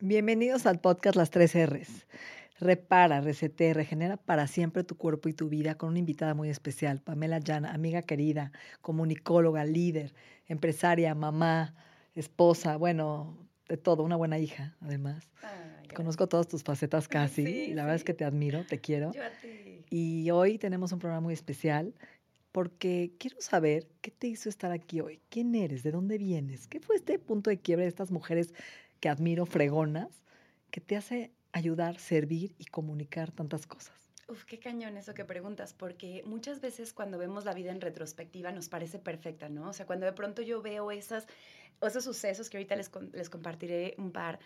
Bienvenidos al podcast Las Tres R's. Repara, resete, regenera para siempre tu cuerpo y tu vida con una invitada muy especial, Pamela Llana, amiga querida, comunicóloga, líder, empresaria, mamá, esposa, bueno, de todo, una buena hija, además. Conozco todas tus facetas casi, y la verdad es que te admiro, te quiero. Yo a ti. Y hoy tenemos un programa muy especial porque quiero saber qué te hizo estar aquí hoy, quién eres, de dónde vienes, qué fue este punto de quiebre de estas mujeres que admiro, fregonas, que te hace ayudar, servir y comunicar tantas cosas. Uf, qué cañón eso que preguntas, porque muchas veces cuando vemos la vida en retrospectiva nos parece perfecta, ¿no? O sea, cuando de pronto yo veo esas, esos sucesos que ahorita les, les compartiré un par,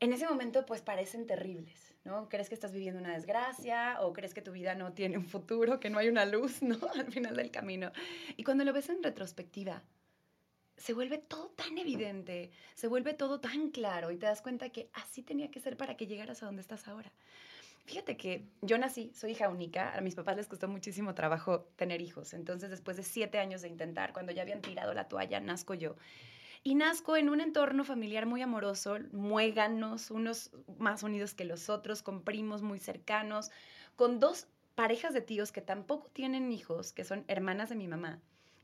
en ese momento pues parecen terribles, ¿no? Crees que estás viviendo una desgracia o crees que tu vida no tiene un futuro, que no hay una luz, ¿no? Al final del camino. Y cuando lo ves en retrospectiva, se vuelve todo tan evidente, se vuelve todo tan claro y te das cuenta que así tenía que ser para que llegaras a donde estás ahora. Fíjate que yo nací, soy hija única, a mis papás les costó muchísimo trabajo tener hijos, entonces después de siete años de intentar, cuando ya habían tirado la toalla, nazco yo. Y nazco en un entorno familiar muy amoroso, muéganos, unos más unidos que los otros, con primos muy cercanos, con dos parejas de tíos que tampoco tienen hijos, que son hermanas de mi mamá.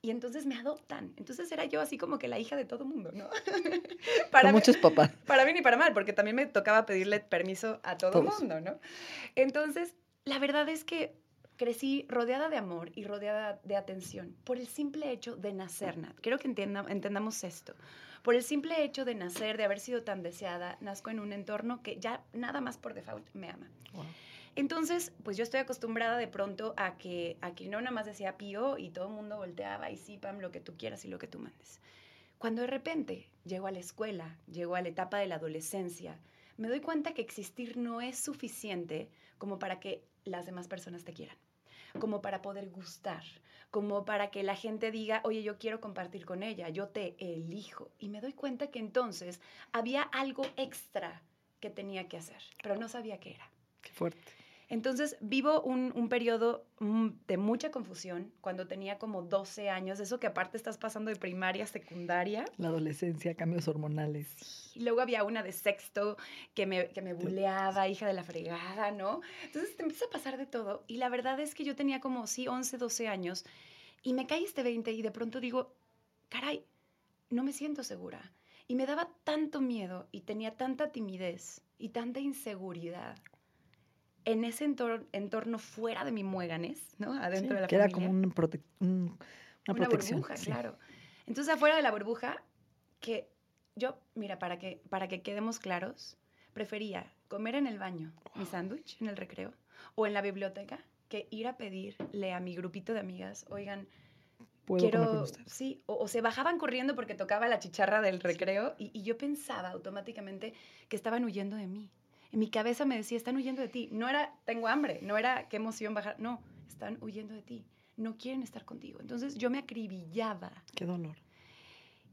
Y entonces me adoptan. Entonces era yo así como que la hija de todo mundo, ¿no? Para mí- muchos papás. para bien y para mal, porque también me tocaba pedirle permiso a todo el Todos. mundo, ¿no? Entonces, la verdad es que crecí rodeada de amor y rodeada de atención por el simple hecho de nacer, Nat. Quiero que entienda- entendamos esto. Por el simple hecho de nacer, de haber sido tan deseada, nazco en un entorno que ya nada más por default me ama. Entonces, pues yo estoy acostumbrada de pronto a que, a no nada más decía pío y todo el mundo volteaba y sí, Pam, lo que tú quieras y lo que tú mandes. Cuando de repente llego a la escuela, llego a la etapa de la adolescencia, me doy cuenta que existir no es suficiente como para que las demás personas te quieran, como para poder gustar, como para que la gente diga, oye, yo quiero compartir con ella, yo te elijo. Y me doy cuenta que entonces había algo extra que tenía que hacer, pero no sabía qué era. Qué fuerte. Entonces vivo un, un periodo mm, de mucha confusión cuando tenía como 12 años, eso que aparte estás pasando de primaria a secundaria. La adolescencia, cambios hormonales. Y luego había una de sexto que me, que me buleaba, hija de la fregada, ¿no? Entonces te empieza a pasar de todo. Y la verdad es que yo tenía como, sí, 11, 12 años. Y me caí este 20 y de pronto digo, caray, no me siento segura. Y me daba tanto miedo y tenía tanta timidez y tanta inseguridad en ese entor- entorno fuera de mi muéganes, ¿no? Adentro Sí, de la que era familia como un prote- un- una, una protección. burbuja, sí. claro. Entonces, afuera de la burbuja, que yo, mira, para que, para que quedemos claros, prefería comer en el baño mi sándwich en el recreo o en la biblioteca que ir a pedirle a mi grupito de amigas, oigan, Puedo quiero, comer con ustedes. sí, o, o se bajaban corriendo porque tocaba la chicharra del recreo y, y yo pensaba automáticamente que estaban huyendo de mí. En mi cabeza me decía, están huyendo de ti. No era, tengo hambre, no era, qué emoción bajar, no, están huyendo de ti. No quieren estar contigo. Entonces yo me acribillaba. Qué dolor.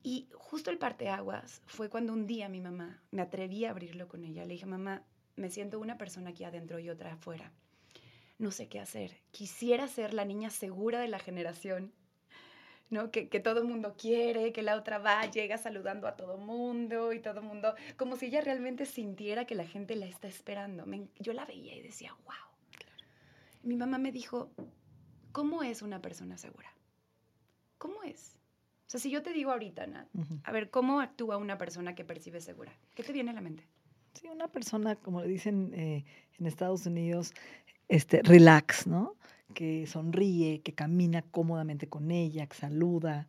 Y justo el parteaguas fue cuando un día mi mamá, me atreví a abrirlo con ella. Le dije, mamá, me siento una persona aquí adentro y otra afuera. No sé qué hacer. Quisiera ser la niña segura de la generación, ¿no? Que, que todo el mundo quiere, que la otra va, llega saludando a todo mundo y todo el mundo, como si ella realmente sintiera que la gente la está esperando. Me- yo la veía y decía, wow. Mi mamá me dijo, ¿cómo es una persona segura? ¿Cómo es? O sea, si yo te digo ahorita, Nat, a ver, ¿cómo actúa una persona que percibe segura? ¿Qué te viene a la mente? Sí, una persona, como le dicen eh, en Estados Unidos, este, relax, ¿no? Que sonríe, que camina cómodamente con ella, que saluda.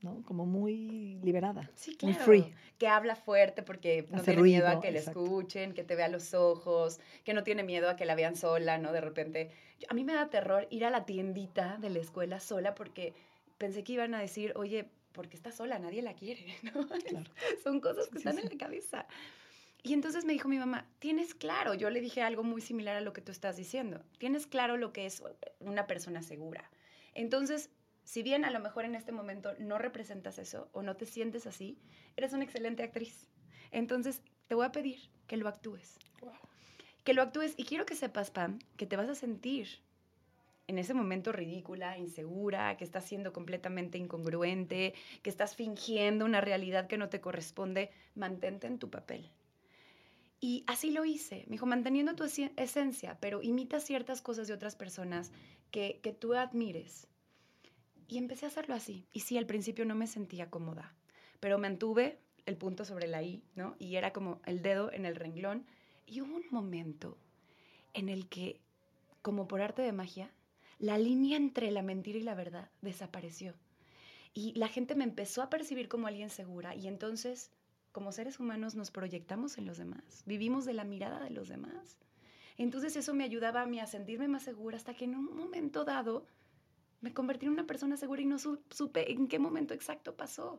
¿no? Como muy liberada. Sí, Muy claro. free. Que habla fuerte porque no Hace tiene miedo a ruido, que le exacto. escuchen, que te vea los ojos, que no tiene miedo a que la vean sola, ¿no? De repente. A mí me da terror ir a la tiendita de la escuela sola porque pensé que iban a decir, oye, ¿por qué está sola? Nadie la quiere, ¿no? Claro. Son cosas que Sí, están en la cabeza. Y entonces me dijo mi mamá, tienes claro, yo le dije algo muy similar a lo que tú estás diciendo, tienes claro lo que es una persona segura. Entonces, si bien a lo mejor en este momento no representas eso o no te sientes así, eres una excelente actriz. Entonces, te voy a pedir que lo actúes. Que lo actúes y quiero que sepas, Pam, que te vas a sentir en ese momento ridícula, insegura, que estás siendo completamente incongruente, que estás fingiendo una realidad que no te corresponde, mantente en tu papel. Y así lo hice, me dijo, manteniendo tu esencia, pero imita ciertas cosas de otras personas que, que tú admires. Y empecé a hacerlo así. Y sí, al principio no me sentía cómoda, pero mantuve el punto sobre la I, ¿no? Y era como el dedo en el renglón. Y hubo un momento en el que, como por arte de magia, la línea entre la mentira y la verdad desapareció. Y la gente me empezó a percibir como alguien segura. Y entonces, como seres humanos, nos proyectamos en los demás. Vivimos de la mirada de los demás. Entonces eso me ayudaba a mí a sentirme más segura hasta que en un momento dado me convertí en una persona segura y no su- supe en qué momento exacto pasó.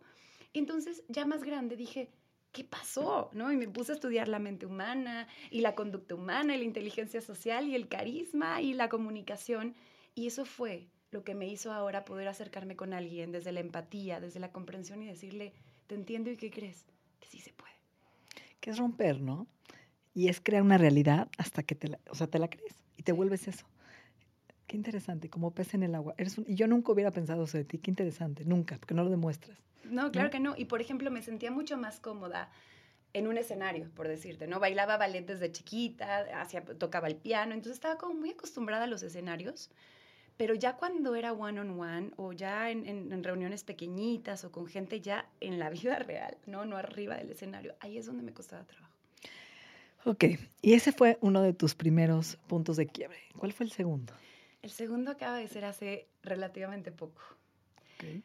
Entonces, ya más grande, dije, ¿qué pasó? ¿No? Y me puse a estudiar la mente humana y la conducta humana y la inteligencia social y el carisma y la comunicación. Y eso fue lo que me hizo ahora poder acercarme con alguien desde la empatía, desde la comprensión y decirle, te entiendo y qué crees, que sí se puede. Que es romper, ¿no? Y es crear una realidad hasta que te la, o sea, te la crees y te vuelves eso. Qué interesante, como pez en el agua. Eres un- y yo nunca hubiera pensado eso de ti, qué interesante, nunca, porque no lo demuestras. No, claro ¿no? que no. Y por ejemplo, me sentía mucho más cómoda en un escenario, por decirte, ¿no? Bailaba ballet desde chiquita, hacía, tocaba el piano, entonces estaba como muy acostumbrada a los escenarios. Pero ya cuando era one on one o ya en, en- en reuniones pequeñitas o con gente ya en la vida real, ¿no? No arriba del escenario, ahí es donde me costaba trabajo. Ok, y ese fue uno de tus primeros puntos de quiebre. ¿Cuál fue el segundo? El segundo acaba de ser hace relativamente poco.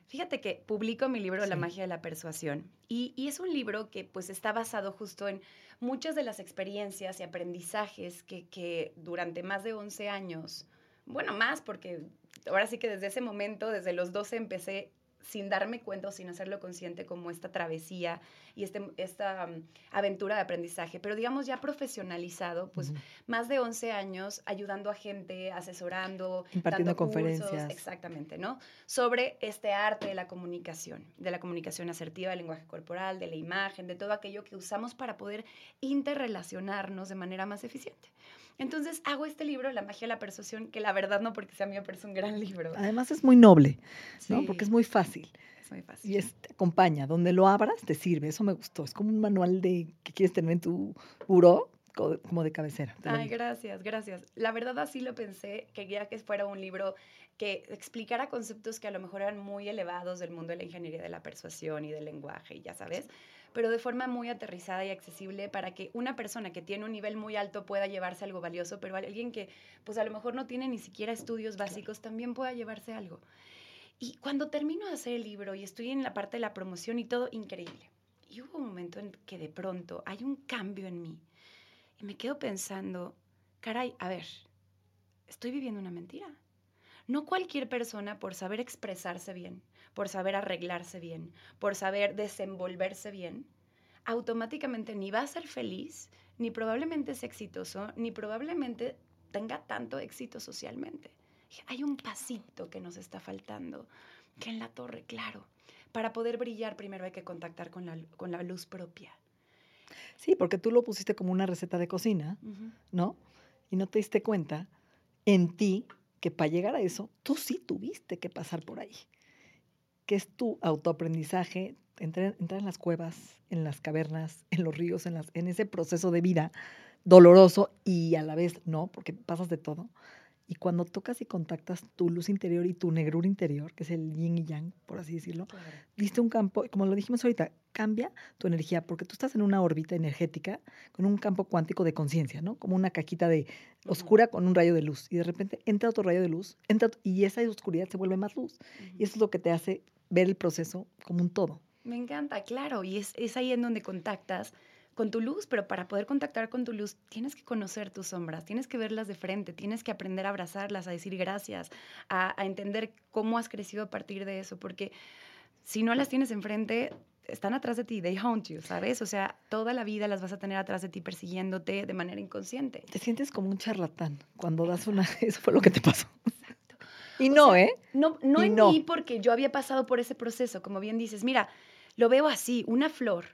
Fíjate que publico mi libro La magia de la persuasión y, y es un libro que pues está basado justo en muchas de las experiencias y aprendizajes que, que durante más de 11 años, bueno, más porque ahora sí que desde ese momento, desde los 12 empecé sin darme cuenta o sin hacerlo consciente como esta travesía y este, esta um, aventura de aprendizaje, pero digamos ya profesionalizado, pues más de 11 años ayudando a gente, asesorando, Impartiendo dando cursos, conferencias. exactamente, ¿no? Sobre este arte de la comunicación, de la comunicación asertiva, del lenguaje corporal, de la imagen, de todo aquello que usamos para poder interrelacionarnos de manera más eficiente. Entonces hago este libro, La magia de la persuasión, que la verdad no porque sea mío, pero es un gran libro. Además es muy noble, ¿no? Porque es muy fácil es muy fácil. y es, te acompaña. Donde lo abras te sirve. Eso me gustó. Es como un manual de que quieres tener en tu buró co- como de cabecera. Ay, gracias, gracias. La verdad así lo pensé, quería que fuera un libro que explicara conceptos que a lo mejor eran muy elevados del mundo de la ingeniería de la persuasión y del lenguaje, y ya sabes, pero de forma muy aterrizada y accesible para que una persona que tiene un nivel muy alto pueda llevarse algo valioso, pero alguien que pues a lo mejor no tiene ni siquiera estudios básicos también pueda llevarse algo. Y cuando termino de hacer el libro y estoy en la parte de la promoción y todo, increíble. Y hubo un momento en que de pronto hay un cambio en mí y me quedo pensando, caray, a ver, estoy viviendo una mentira. No cualquier persona por saber expresarse bien, por saber arreglarse bien, por saber desenvolverse bien, automáticamente ni va a ser feliz, ni probablemente es exitoso, ni probablemente tenga tanto éxito socialmente. Hay un pasito que nos está faltando, que en la torre, claro. Para poder brillar primero hay que contactar con la, con la luz propia. Sí, porque tú lo pusiste como una receta de cocina, ¿no? Y no te diste cuenta en ti que para llegar a eso, tú sí tuviste que pasar por ahí. Que es tu autoaprendizaje, entrar, entrar en las cuevas, en las cavernas, en los ríos, en, las, en ese proceso de vida doloroso y a la vez no, porque pasas de todo. Y cuando tocas y contactas tu luz interior y tu negrura interior, que es el yin y yang, por así decirlo, diste un campo, como lo dijimos ahorita, cambia tu energía, porque tú estás en una órbita energética con un campo cuántico de conciencia, ¿no? Como una caquita de oscura con un rayo de luz. Y de repente entra otro rayo de luz, entra, y esa oscuridad se vuelve más luz. Y eso es lo que te hace ver el proceso como un todo. Me encanta, claro, y es, es ahí en donde contactas con tu luz, pero para poder contactar con tu luz tienes que conocer tus sombras, tienes que verlas de frente, tienes que aprender a abrazarlas, a decir gracias, a, a entender cómo has crecido a partir de eso, porque si no las tienes enfrente, están atrás de ti, they haunt you, ¿sabes? O sea, toda la vida las vas a tener atrás de ti persiguiéndote de manera inconsciente. Te sientes como un charlatán cuando das una... Eso fue lo que te pasó. Y no, ¿eh? No, no Y en no. mí porque yo había pasado por ese proceso, como bien dices, mira, lo veo así, una flor.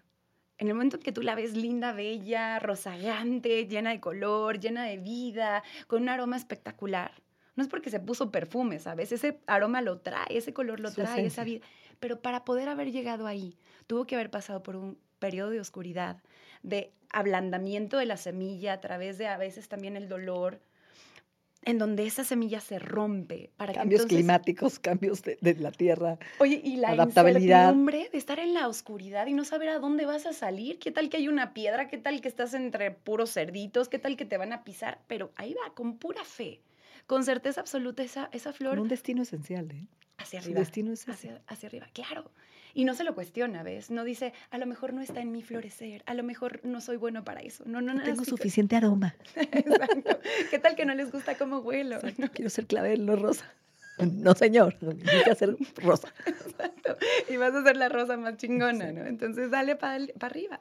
En el momento en que tú la ves linda, bella, rozagante, llena de color, llena de vida, con un aroma espectacular. No es porque se puso perfume, ¿sabes? Ese aroma lo trae, ese color lo Su trae, esa esencia. vida. Pero para poder haber llegado ahí, tuvo que haber pasado por un periodo de oscuridad, de ablandamiento de la semilla a través de a veces también el dolor, en donde esa semilla se rompe. Para que Cambios entonces- climáticos, cambios de, de la tierra. Oye, y la Adaptabilidad. incertidumbre de estar en la oscuridad y no saber a dónde vas a salir. ¿Qué tal que hay una piedra? ¿Qué tal que estás entre puros cerditos? ¿Qué tal que te van a pisar? Pero ahí va, con pura fe, con certeza absoluta, esa, esa Con flor un destino esencial, ¿eh? hacia Su arriba. destino es. Hacia, hacia arriba, claro. Y no se lo cuestiona, ¿ves? No dice, a lo mejor no está en mi florecer, a lo mejor no soy bueno para eso. No, no, No no. tengo suficiente aroma. Exacto. ¿Qué tal que no les gusta cómo huelo? Exacto, Quiero ser clavel, no rosa. No, señor. Necesita ser rosa. Exacto. Y vas a ser la rosa más chingona, ¿no? Entonces dale para arriba.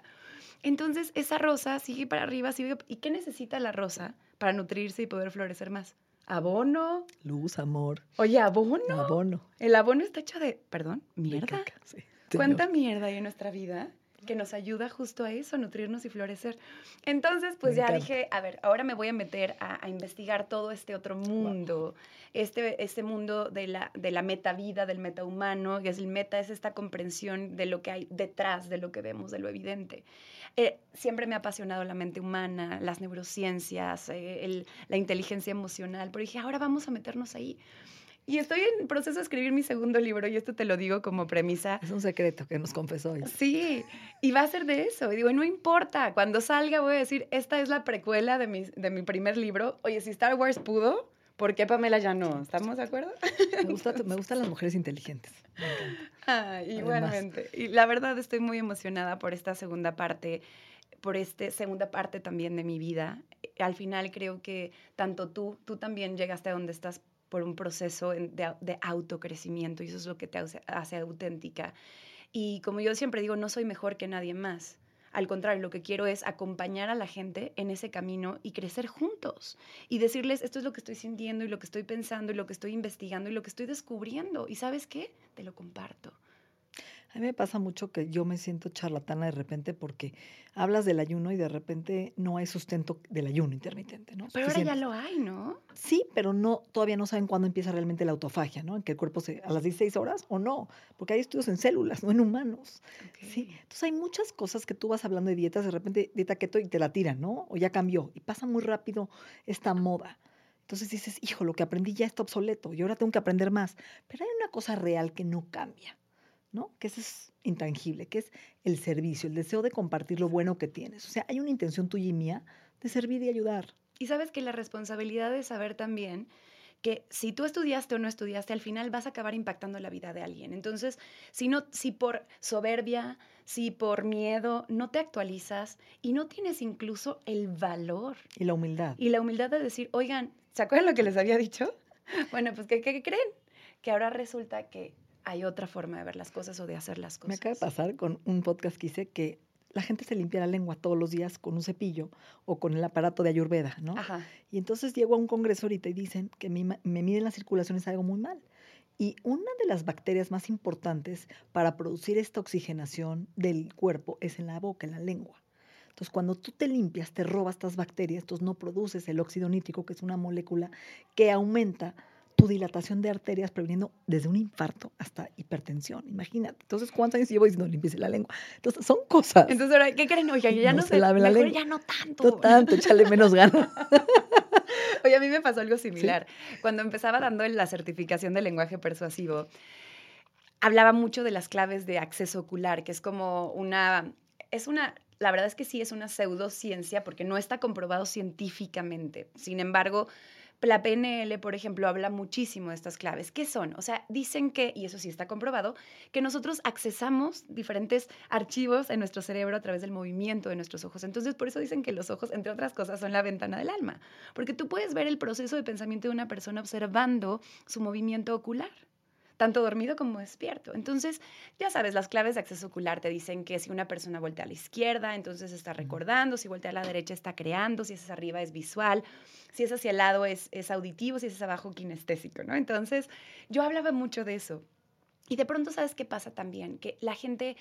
Entonces esa rosa sigue para arriba, sigue. ¿Y qué necesita la rosa para nutrirse y poder florecer más? ¿Abono? Luz, amor, Oye, ¿abono? abono. El abono está hecho de, perdón, de mierda. caca, sí, señor. ¿Cuánta mierda hay en nuestra vida que nos ayuda justo a eso, a nutrirnos y florecer? Entonces, pues Me ya encanta. dije, a ver, ahora me voy a meter a, a investigar todo este otro mundo, este, este mundo de la, de la metavida, del metahumano, y es el meta, es esta comprensión de lo que hay detrás de lo que vemos, de lo evidente. Eh, siempre me ha apasionado la mente humana, las neurociencias, eh, el- la inteligencia emocional, pero dije, ahora vamos a meternos ahí. Y estoy en proceso de escribir mi segundo libro, y esto te lo digo como premisa. Es un secreto que nos confesó hoy. Sí, y va a ser de eso. Y digo, no importa, cuando salga voy a decir, esta es la precuela de mi, de mi primer libro. Oye, si Star Wars pudo, ¿por qué Pamela ya no? ¿Estamos de acuerdo? Me, gusta, me gustan las mujeres inteligentes. Ah, igualmente. Y la verdad estoy muy emocionada por esta segunda parte, por esta segunda parte también de mi vida. Al final creo que tanto tú, tú también llegaste a donde estás por un proceso de, de autocrecimiento y eso es lo que te hace, hace auténtica. Y como yo siempre digo, no soy mejor que nadie más. Al contrario, lo que quiero es acompañar a la gente en ese camino y crecer juntos y decirles, esto es lo que estoy sintiendo y lo que estoy pensando y lo que estoy investigando y lo que estoy descubriendo. ¿Y sabes qué? Te lo comparto. A mí me pasa mucho que yo me siento charlatana de repente porque hablas del ayuno y de repente no hay sustento del ayuno intermitente, ¿no? Pero ahora ya Suficiente. lo hay, ¿no? Sí, pero no, todavía no saben cuándo empieza realmente la autofagia, ¿no? En que el cuerpo se, a las 16 horas o no, porque hay estudios en células, no en humanos. Sí, entonces hay muchas cosas que tú vas hablando de dietas, de repente dieta keto y te la tiran, ¿no? O ya cambió y pasa muy rápido esta moda. Entonces dices, hijo, lo que aprendí ya está obsoleto y ahora tengo que aprender más. Pero hay una cosa real que no cambia, ¿no? Que eso es intangible, que es el servicio, el deseo de compartir lo bueno que tienes. O sea, hay una intención tuya y mía de servir y ayudar. Y sabes que la responsabilidad de saber también que si tú estudiaste o no estudiaste, al final vas a acabar impactando la vida de alguien. Entonces, si, no, si por soberbia, si por miedo no te actualizas y no tienes incluso el valor Y la humildad. y la humildad de decir, oigan, ¿se acuerdan lo que les había dicho? Bueno, pues ¿qué, qué creen? Que ahora resulta que hay otra forma de ver las cosas o de hacer las cosas. Me acaba de pasar con un podcast que hice que la gente se limpia la lengua todos los días con un cepillo o con el aparato de Ayurveda, ¿no? Ajá. Y entonces llego a un congreso ahorita y dicen que ma- me miden la circulación es algo muy mal. Y una de las bacterias más importantes para producir esta oxigenación del cuerpo es en la boca, en la lengua. Entonces, cuando tú te limpias, te robas estas bacterias, entonces no produces el óxido nítrico, que es una molécula que aumenta tu dilatación de arterias, previniendo desde un infarto hasta hipertensión. Imagínate. Entonces, ¿cuántos años llevo diciendo limpiese la lengua? Entonces, son cosas. Entonces ahora, ¿qué creen? Yo ya No no, se sé, la mejor lengua. ya no tanto. No tanto, échale menos ganas. Oye, a mí me pasó algo similar. Cuando empezaba dando la certificación de lenguaje persuasivo, hablaba mucho de las claves de acceso ocular, que es como una, es una, la verdad es que sí es una pseudociencia porque no está comprobado científicamente. Sin embargo, La PNL, por ejemplo, habla muchísimo de estas claves. ¿Qué son? O sea, dicen que, y eso sí está comprobado, que nosotros accesamos diferentes archivos en nuestro cerebro a través del movimiento de nuestros ojos. Entonces, por eso dicen que los ojos, entre otras cosas, son la ventana del alma. Porque tú puedes ver el proceso de pensamiento de una persona observando su movimiento ocular tanto dormido como despierto. Entonces, ya sabes, las claves de acceso ocular te dicen que si una persona voltea a la izquierda, entonces está recordando, si voltea a la derecha está creando, si es hacia arriba es visual, si es hacia el lado es, es auditivo, si es hacia abajo kinestésico, ¿no? Entonces, yo hablaba mucho de eso. Y de pronto, ¿sabes qué pasa también? Que la gente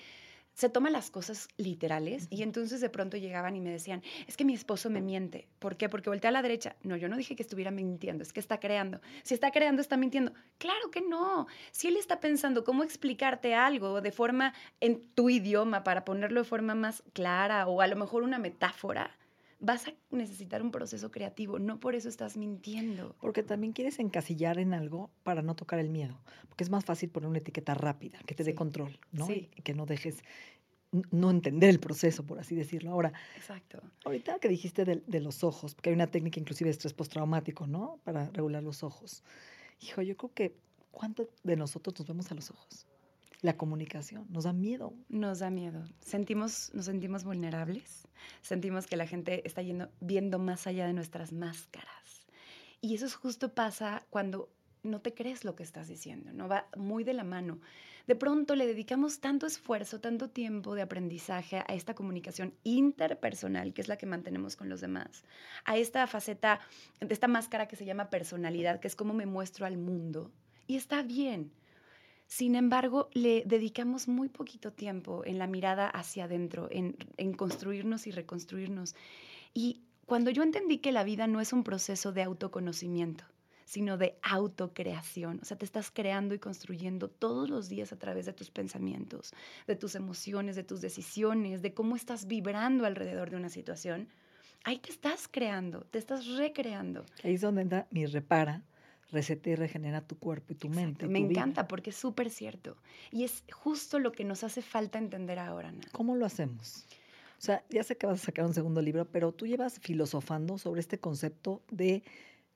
se toma las cosas literales y entonces de pronto llegaban y me decían, es que mi esposo me miente. ¿Por qué? Porque voltea a la derecha. No, yo no dije que estuviera mintiendo, es que está creando. Si está creando, está mintiendo. Claro que no. Si él está pensando cómo explicarte algo de forma en tu idioma para ponerlo de forma más clara o a lo mejor una metáfora, vas a necesitar un proceso creativo, no por eso estás mintiendo. Porque también quieres encasillar en algo para no tocar el miedo, porque es más fácil poner una etiqueta rápida, que te dé control, ¿no? Y que no dejes no entender el proceso, por así decirlo. Ahora, Exacto. ahorita que dijiste de, de, los ojos, porque hay una técnica inclusive de estrés postraumático, ¿no? Para regular los ojos. Hijo, yo creo que ¿cuánto de nosotros nos vemos a los ojos? La comunicación, nos da miedo. Nos da miedo. Sentimos, nos sentimos vulnerables, sentimos que la gente está yendo, viendo más allá de nuestras máscaras. Y eso es justo pasa cuando no te crees lo que estás diciendo, no va muy de la mano. De pronto le dedicamos tanto esfuerzo, tanto tiempo de aprendizaje a esta comunicación interpersonal, que es la que mantenemos con los demás, a esta faceta, esta máscara que se llama personalidad, que es cómo me muestro al mundo. Y está bien, sin embargo, le dedicamos muy poquito tiempo en la mirada hacia adentro, en, construirnos y reconstruirnos. Y cuando yo entendí que la vida no es un proceso de autoconocimiento, sino de autocreación. O sea, te estás creando y construyendo todos los días a través de tus pensamientos, de tus emociones, de tus decisiones, de cómo estás vibrando alrededor de una situación. Ahí te estás creando, te estás recreando. Ahí es donde entra mi repara, receta y regenera tu cuerpo y tu mente. Me encanta porque es súper cierto. Y es justo lo que nos hace falta entender ahora, Ana. ¿Cómo lo hacemos? O sea, ya sé que vas a sacar un segundo libro, pero tú llevas filosofando sobre este concepto de,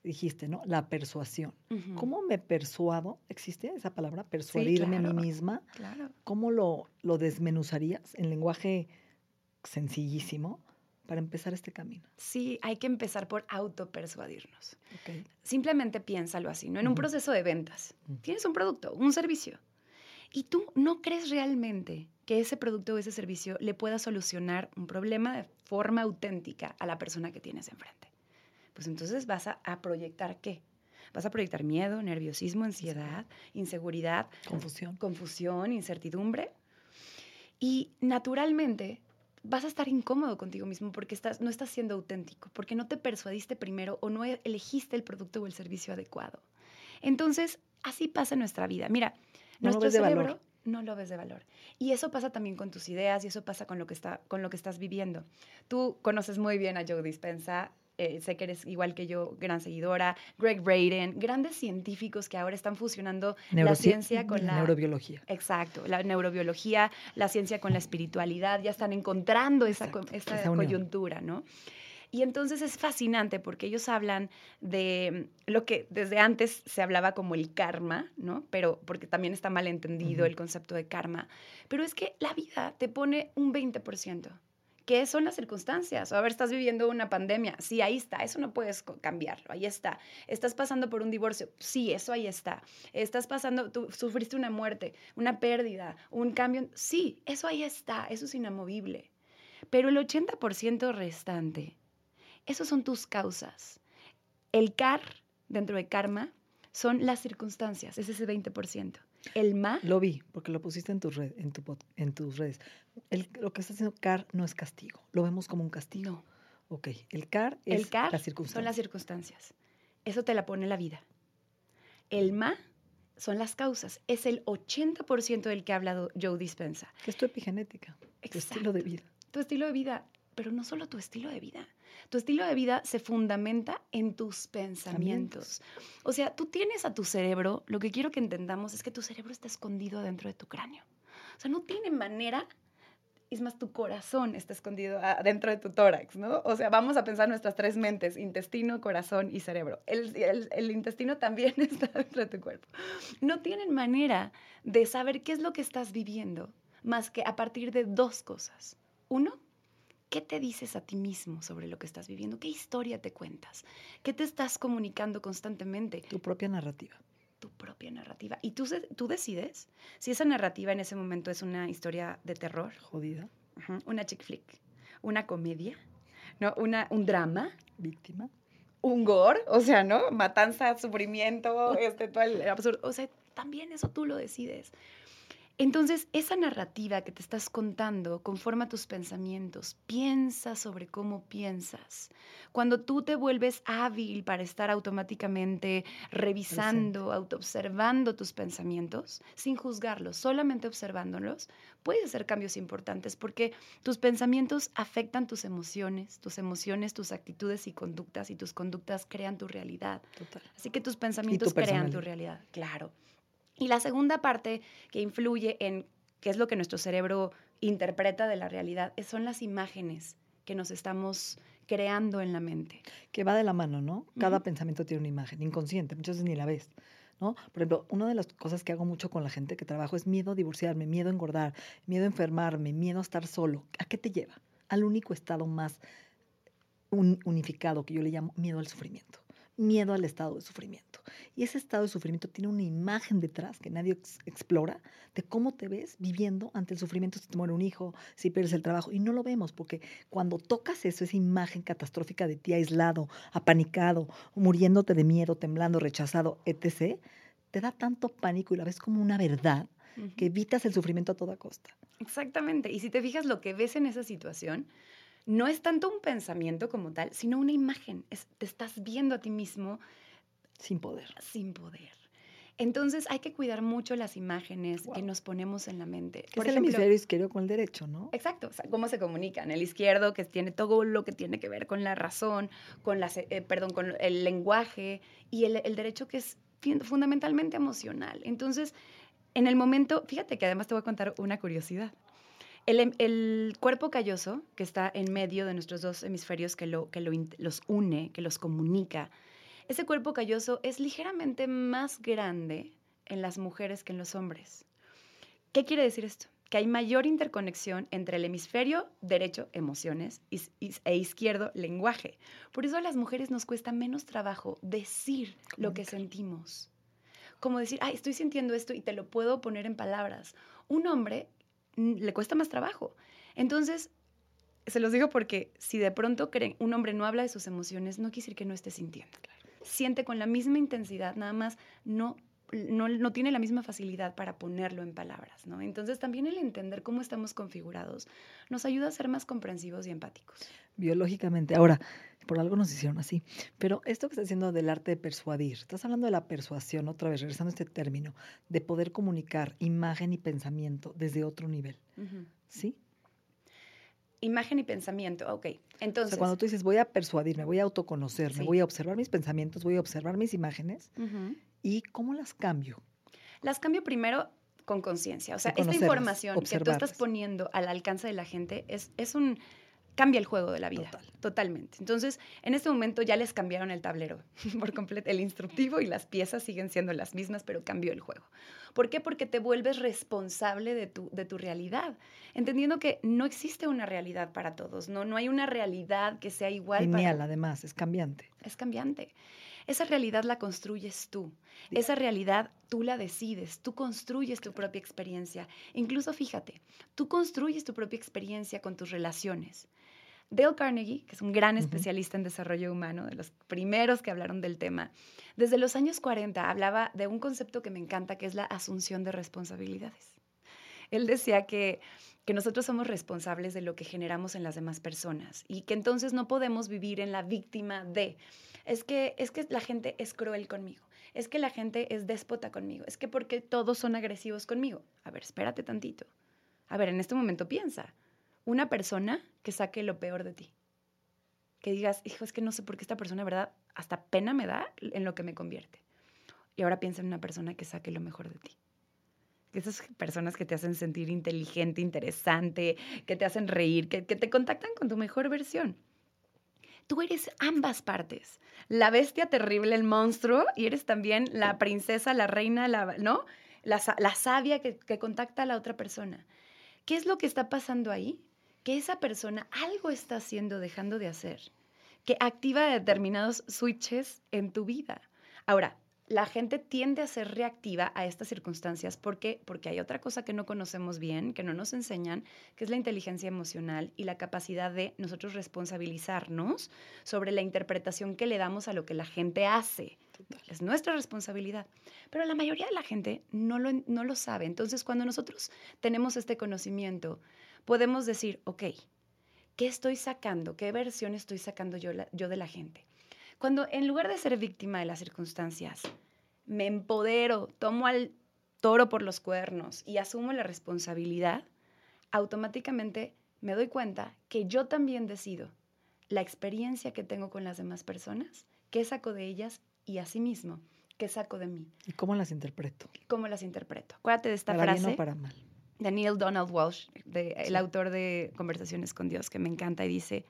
dijiste, ¿no? La persuasión. ¿Cómo me persuado? ¿Existe esa palabra? Persuadirme a mí misma. Claro. ¿Cómo lo, lo desmenuzarías en lenguaje sencillísimo? Para empezar este camino? Sí, hay que empezar por autopersuadirnos. Okay. Simplemente piénsalo así, ¿no? En un proceso de ventas, tienes un producto, un servicio, y tú no crees realmente que ese producto o ese servicio le pueda solucionar un problema de forma auténtica a la persona que tienes enfrente. Pues entonces vas a, a proyectar qué? Vas a proyectar miedo, nerviosismo, ansiedad, inseguridad, confusión, confusión, incertidumbre. Y naturalmente vas a estar incómodo contigo mismo porque estás, no estás siendo auténtico, porque no te persuadiste primero o no elegiste el producto o el servicio adecuado. Entonces, así pasa en nuestra vida. Mira, no nuestro cerebro no lo ves de valor. Y eso pasa también con tus ideas y eso pasa con lo que, está, con lo que estás viviendo. Tú conoces muy bien a Joe Dispensa, eh, sé que eres igual que yo, gran seguidora, Greg Braden, grandes científicos que ahora están fusionando la ciencia con la, neurobiología. Exacto, la neurobiología, la ciencia con la espiritualidad, ya están encontrando esa, esa coyuntura, ¿no? Y entonces es fascinante porque ellos hablan de lo que desde antes se hablaba como el karma, ¿no? Pero porque también está mal entendido el concepto de karma. Pero es que la vida te pone un 20%. ¿Qué son las circunstancias? A ver, estás viviendo una pandemia. Sí, ahí está. Eso no puedes cambiarlo. Ahí está. Estás pasando por un divorcio. Sí, eso ahí está. Estás pasando, tú sufriste una muerte, una pérdida, un cambio. Sí, eso ahí está. Eso es inamovible. Pero el 80% restante, esos son tus causas. El car, dentro de karma, son las circunstancias. Es ese 20%. El ma. Lo vi, porque lo pusiste en, tu red, en, tu, en tus redes. lo que está haciendo CAR no es castigo. Lo vemos como un castigo. No. Ok. El CAR es el car las circunstancias. Son las circunstancias. Eso te la pone la vida. El ma son las causas. Es el 80% del que ha hablado Joe Dispensa. Que es tu epigenética. Tu estilo de vida. Tu estilo de vida. Pero no solo tu estilo de vida. Tu estilo de vida se fundamenta en tus pensamientos. O sea, tú tienes a tu cerebro, lo que quiero que entendamos es que tu cerebro está escondido dentro de tu cráneo. O sea, no tiene manera es más, tu corazón está escondido dentro de tu tórax, ¿no? O sea, vamos a pensar nuestras tres mentes, intestino, corazón y cerebro. El, el, intestino también está dentro de tu cuerpo. No tienen manera de saber qué es lo que estás viviendo más que a partir de dos cosas. Uno, ¿qué te dices a ti mismo sobre lo que estás viviendo? ¿Qué historia te cuentas? ¿Qué te estás comunicando constantemente? Tu propia narrativa tu propia narrativa. Y tú, tú decides si esa narrativa en ese momento es una historia de terror. Jodida. una chick flick. Una comedia. ¿no? Una, un drama. Víctima. Un gore, o sea, ¿no? Matanza, sufrimiento, este, todo el absurdo. O sea, también eso tú lo decides. Entonces, esa narrativa que te estás contando conforma tus pensamientos. Piensa sobre cómo piensas. Cuando tú te vuelves hábil para estar automáticamente revisando, autoobservando tus pensamientos, sin juzgarlos, solamente observándolos, puedes hacer cambios importantes porque tus pensamientos afectan tus emociones, tus emociones, tus actitudes y conductas, y tus conductas crean tu realidad. Así que tus pensamientos crean tu realidad, claro. Y la segunda parte que influye en qué es lo que nuestro cerebro interpreta de la realidad son las imágenes que nos estamos creando en la mente. Que va de la mano, ¿no? Cada pensamiento tiene una imagen, inconsciente, muchas veces ni la ves. ¿No? Por ejemplo, una de las cosas que hago mucho con la gente que trabajo es miedo a divorciarme, miedo a engordar, miedo a enfermarme, miedo a estar solo. ¿A qué te lleva? Al único estado más unificado que yo le llamo miedo al sufrimiento miedo al estado de sufrimiento. Y ese estado de sufrimiento tiene una imagen detrás que nadie explora de cómo te ves viviendo ante el sufrimiento si te muere un hijo, si pierdes el trabajo. Y no lo vemos porque cuando tocas eso, esa imagen catastrófica de ti aislado, apanicado, muriéndote de miedo, temblando, rechazado, etc., te da tanto pánico y la ves como una verdad que evitas el sufrimiento a toda costa. Exactamente. Y si te fijas lo que ves en esa situación, no es tanto un pensamiento como tal, sino una imagen. te estás viendo a ti mismo. Sin poder. Sin poder. Entonces hay que cuidar mucho las imágenes que nos ponemos en la mente. Por es el hemisferio izquierdo con el derecho, ¿no? Exacto, o sea, cómo se comunican. El izquierdo que tiene todo lo que tiene que ver con la razón, con, la, eh, perdón, con el lenguaje, y el, el derecho que es fundamentalmente emocional. Entonces, en el momento, fíjate que además te voy a contar una curiosidad. Em, el, cuerpo calloso, que está en medio de nuestros dos hemisferios, que, lo, que los une, que los comunica, ese cuerpo calloso es ligeramente más grande en las mujeres que en los hombres. ¿Qué quiere decir esto? Que hay mayor interconexión entre el hemisferio derecho, emociones, e izquierdo, lenguaje. Por eso a las mujeres nos cuesta menos trabajo decir lo que sentimos. Como decir, ay, estoy sintiendo esto y te lo puedo poner en palabras. Un hombre le cuesta más trabajo. Entonces, se los digo porque si de pronto creen, un hombre no habla de sus emociones, no quiere decir que no esté sintiendo. Siente con la misma intensidad, nada más no, no, tiene la misma facilidad para ponerlo en palabras, ¿no? Entonces también el entender cómo estamos configurados nos ayuda a ser más comprensivos y empáticos. Biológicamente. Ahora, por algo nos hicieron así. Pero esto que estás haciendo del arte de persuadir, estás hablando de la persuasión, otra vez, regresando a este término, de poder comunicar imagen y pensamiento desde otro nivel. ¿Sí? Imagen y pensamiento, ok. Entonces. cuando tú dices, voy a persuadirme, voy a autoconocerme, voy a observar mis pensamientos, voy a observar mis imágenes, ¿y cómo las cambio? Las cambio primero con conciencia. O sea, esta información que tú estás poniendo al alcance de la gente es, es un cambia el juego de la vida. Totalmente. Entonces, en este momento ya les cambiaron el tablero por completo. El instructivo y las piezas siguen siendo las mismas, pero cambió el juego. ¿Por qué? Porque te vuelves responsable de tu, de tu realidad, entendiendo que no existe una realidad para todos, no, no hay una realidad que sea igual. Genial, además, es cambiante. Es cambiante. Esa realidad la construyes tú. Esa realidad tú la decides, tú construyes tu propia experiencia. Incluso fíjate, tú construyes tu propia experiencia con tus relaciones. Dale Carnegie, que es un gran especialista en desarrollo humano, de los primeros que hablaron del tema, desde los años 40 hablaba de un concepto que me encanta, que es la asunción de responsabilidades. Él decía que, que nosotros somos responsables de lo que generamos en las demás personas y que entonces no podemos vivir en la víctima de, es que, es que la gente es cruel conmigo, es que la gente es déspota conmigo, es que porque todos son agresivos conmigo. A ver, espérate tantito. A ver, en este momento piensa, una persona que saque lo peor de ti. Que digas, hijo, es que no sé por qué esta persona, ¿verdad? Hasta pena me da en lo que me convierte. Y ahora piensa en una persona que saque lo mejor de ti. esas personas que te hacen sentir inteligente, interesante, que te hacen reír, que, que te contactan con tu mejor versión. Tú eres ambas partes, la bestia terrible, el monstruo, y eres también la princesa, la reina, la, ¿no? La, la sabia que, que contacta a la otra persona. ¿Qué es lo que está pasando ahí? Que esa persona algo está haciendo, dejando de hacer, que activa determinados switches en tu vida. Ahora, la gente tiende a ser reactiva a estas circunstancias. ¿Por qué? Porque hay otra cosa que no conocemos bien, que no nos enseñan, que es la inteligencia emocional y la capacidad de nosotros responsabilizarnos sobre la interpretación que le damos a lo que la gente hace. Es nuestra responsabilidad. Pero la mayoría de la gente no lo, no lo sabe. Entonces, cuando nosotros tenemos este conocimiento, podemos decir, ok, ¿qué estoy sacando? ¿Qué versión estoy sacando yo, yo de la gente? Cuando en lugar de ser víctima de las circunstancias, me empodero, tomo al toro por los cuernos y asumo la responsabilidad, automáticamente me doy cuenta que yo también decido la experiencia que tengo con las demás personas, qué saco de ellas y asimismo, qué saco de mí. ¿Y cómo las interpreto? ¿Cómo las interpreto? Acuérdate de esta para frase. Bien o para mal. Daniel Donald Walsh, el autor de Conversaciones con Dios, que me encanta, y dice,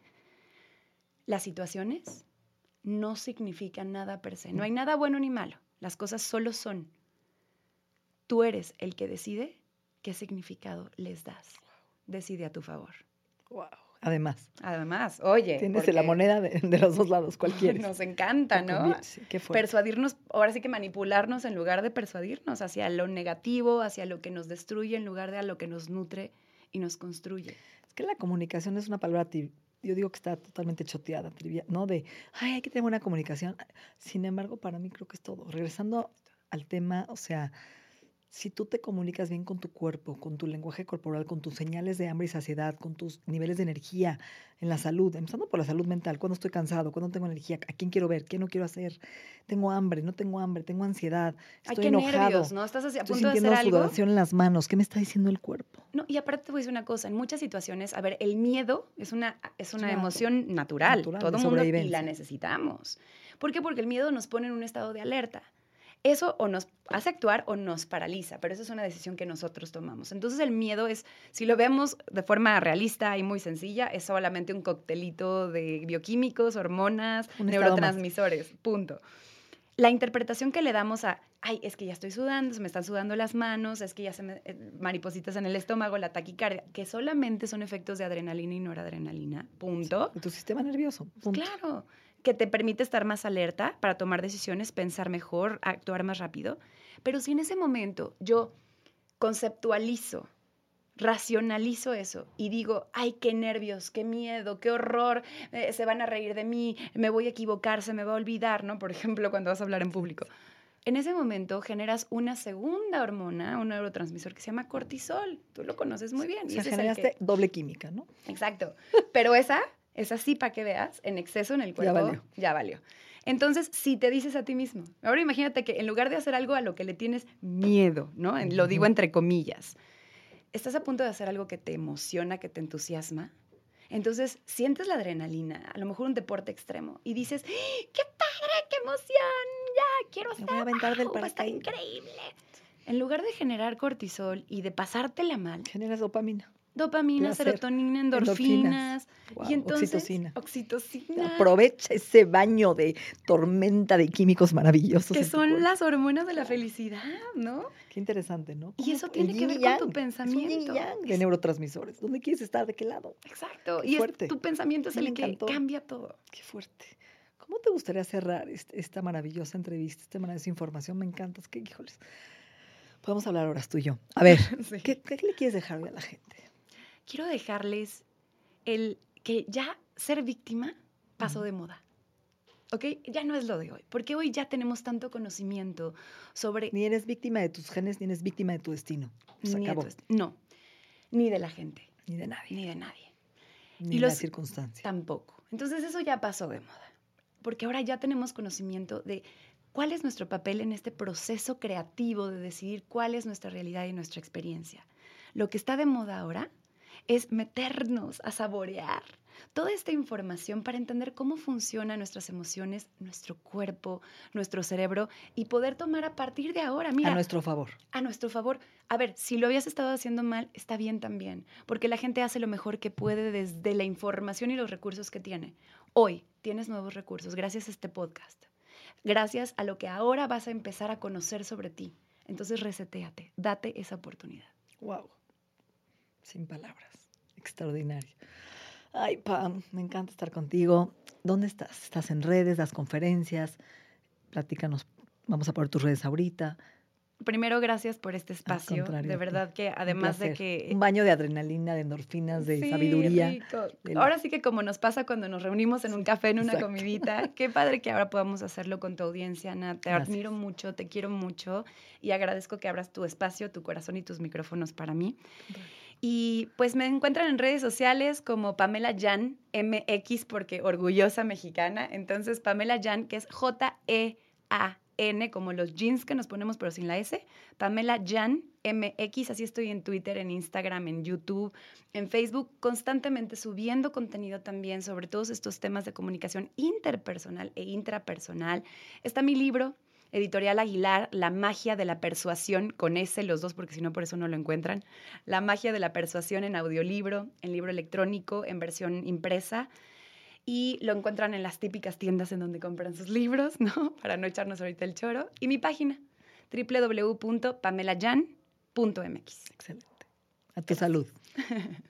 las situaciones no significa nada per se. No hay nada bueno ni malo. Las cosas solo son. Tú eres el que decide qué significado les das. Decide a tu favor. Wow. Además. Además, oye. Tienes la moneda de, los dos lados, cualquiera. Nos encanta, ¿no? qué persuadirnos, ahora sí que manipularnos en lugar de persuadirnos hacia lo negativo, hacia lo que nos destruye, en lugar de a lo que nos nutre y nos construye. Es que la comunicación es una palabra yo digo que está totalmente choteada, ¿no? De, ay, hay que tener buena comunicación. Sin embargo, para mí creo que es todo. Regresando al tema, o sea, si tú te comunicas bien con tu cuerpo, con tu lenguaje corporal, con tus señales de hambre y saciedad, con tus niveles de energía en la salud, empezando por la salud mental, cuando estoy cansado, cuando tengo energía, a quién quiero ver, qué no quiero hacer, tengo hambre, no tengo hambre, tengo ansiedad, estoy Ay, qué enojado, nervios, ¿no? Estás a estoy punto sintiendo de hacer sudoración en las manos, ¿qué me está diciendo el cuerpo? No, y aparte te voy a decir una cosa, en muchas situaciones, a ver, el miedo es una, es una emoción natural, natural todo mundo y la necesitamos. ¿Por qué? Porque el miedo nos pone en un estado de alerta. Eso o nos hace actuar o nos paraliza, pero eso es una decisión que nosotros tomamos. Entonces el miedo es, si lo vemos de forma realista y muy sencilla, es solamente un coctelito de bioquímicos, hormonas, neurotransmisores, punto. La interpretación que le damos a, ay, es que ya estoy sudando, se me están sudando las manos, es que ya se me eh, maripositas en el estómago, la taquicardia, que solamente son efectos de adrenalina y noradrenalina, punto. tu sistema nervioso. Punto. Claro que te permite estar más alerta para tomar decisiones, pensar mejor, actuar más rápido. Pero si en ese momento yo conceptualizo, racionalizo eso y digo, ay, qué nervios, qué miedo, qué horror, eh, se van a reír de mí, me voy a equivocar, se me va a olvidar, ¿no? Por ejemplo, cuando vas a hablar en público. En ese momento generas una segunda hormona, un neurotransmisor que se llama cortisol. Tú lo conoces muy bien. O sea, generaste doble química, ¿no? Exacto. Pero esa es así para que veas, en exceso en el cuerpo, ya valió. ya valió. Entonces, si te dices a ti mismo, ahora imagínate que en lugar de hacer algo a lo que le tienes miedo, ¿no? Lo digo entre comillas, estás a punto de hacer algo que te emociona, que te entusiasma. Entonces, sientes la adrenalina, a lo mejor un deporte extremo, y dices, ¡Ah, ¡qué padre, qué emoción! Ya, quiero hacer. Me voy a aventar del paracaídas. increíble. En lugar de generar cortisol y de pasártela mal, generas dopamina dopamina, serotonina, endorfinas. y entonces, oxitocina. Oxitocina. Aprovecha ese baño de tormenta de químicos maravillosos. Que son las hormonas de la felicidad, ¿no? Qué interesante, ¿no? Y eso tiene que ver con tu pensamiento. de neurotransmisores. ¿Dónde quieres estar? ¿De qué lado? Exacto. y tu pensamiento es el que cambia todo. Qué fuerte. ¿Cómo te gustaría cerrar esta maravillosa entrevista, esta maravillosa información? Me encanta. Es que, híjoles, podemos hablar horas tú y yo. A ver, ¿qué, ¿qué, le quieres dejar a la gente? Quiero dejarles el que ya ser víctima pasó de moda. ¿Ok? Ya no es lo de hoy, porque hoy ya tenemos tanto conocimiento sobre... Ni eres víctima de tus genes, ni eres víctima de tu destino. Se acabó. no, ni de la gente. Ni de nadie. Ni de nadie. Ni de las circunstancias. Tampoco. Entonces eso ya pasó de moda, porque ahora ya tenemos conocimiento de cuál es nuestro papel en este proceso creativo de decidir cuál es nuestra realidad y nuestra experiencia. Lo que está de moda ahora es meternos a saborear, toda esta información para entender cómo funcionan nuestras emociones, nuestro cuerpo, nuestro cerebro y poder tomar a partir de ahora, mira. A nuestro favor. A nuestro favor. A ver, si lo habías estado haciendo mal, está bien también, porque la gente hace lo mejor que puede desde la información y los recursos que tiene. Hoy tienes nuevos recursos gracias a este podcast, gracias a lo que ahora vas a empezar a conocer sobre ti. Entonces, reseteate, date esa oportunidad. Wow. Sin palabras. Extraordinario. Ay, Pam, me encanta estar contigo. ¿Dónde estás? ¿Estás en redes, das conferencias? Platícanos, vamos a poner tus redes ahorita. Primero, gracias por este espacio. De verdad que además de que... Un baño de adrenalina, de endorfinas, de sabiduría. Ahora sí que como nos pasa cuando nos reunimos en un café, en una comidita, qué padre que ahora podamos hacerlo con tu audiencia, Ana. Te admiro mucho, te quiero mucho y agradezco que abras tu espacio, tu corazón y tus micrófonos para mí. Y pues me encuentran en redes sociales como Pamela Jan MX porque orgullosa mexicana. Entonces Pamela Jan, que es J-E-A-N, como los jeans que nos ponemos pero sin la S. Pamela Jan MX, así estoy en Twitter, en Instagram, en YouTube, en Facebook, constantemente subiendo contenido también sobre todos estos temas de comunicación interpersonal e intrapersonal. Está mi libro, Editorial Aguilar, La magia de la persuasión, con ese los dos, porque si no por eso no lo encuentran. La magia de la persuasión en audiolibro, en libro electrónico, en versión impresa. Y lo encuentran en las típicas tiendas en donde compran sus libros, ¿no? Para no echarnos ahorita el choro. Y mi página, www.pamelayan.mx. Excelente. A tu salud.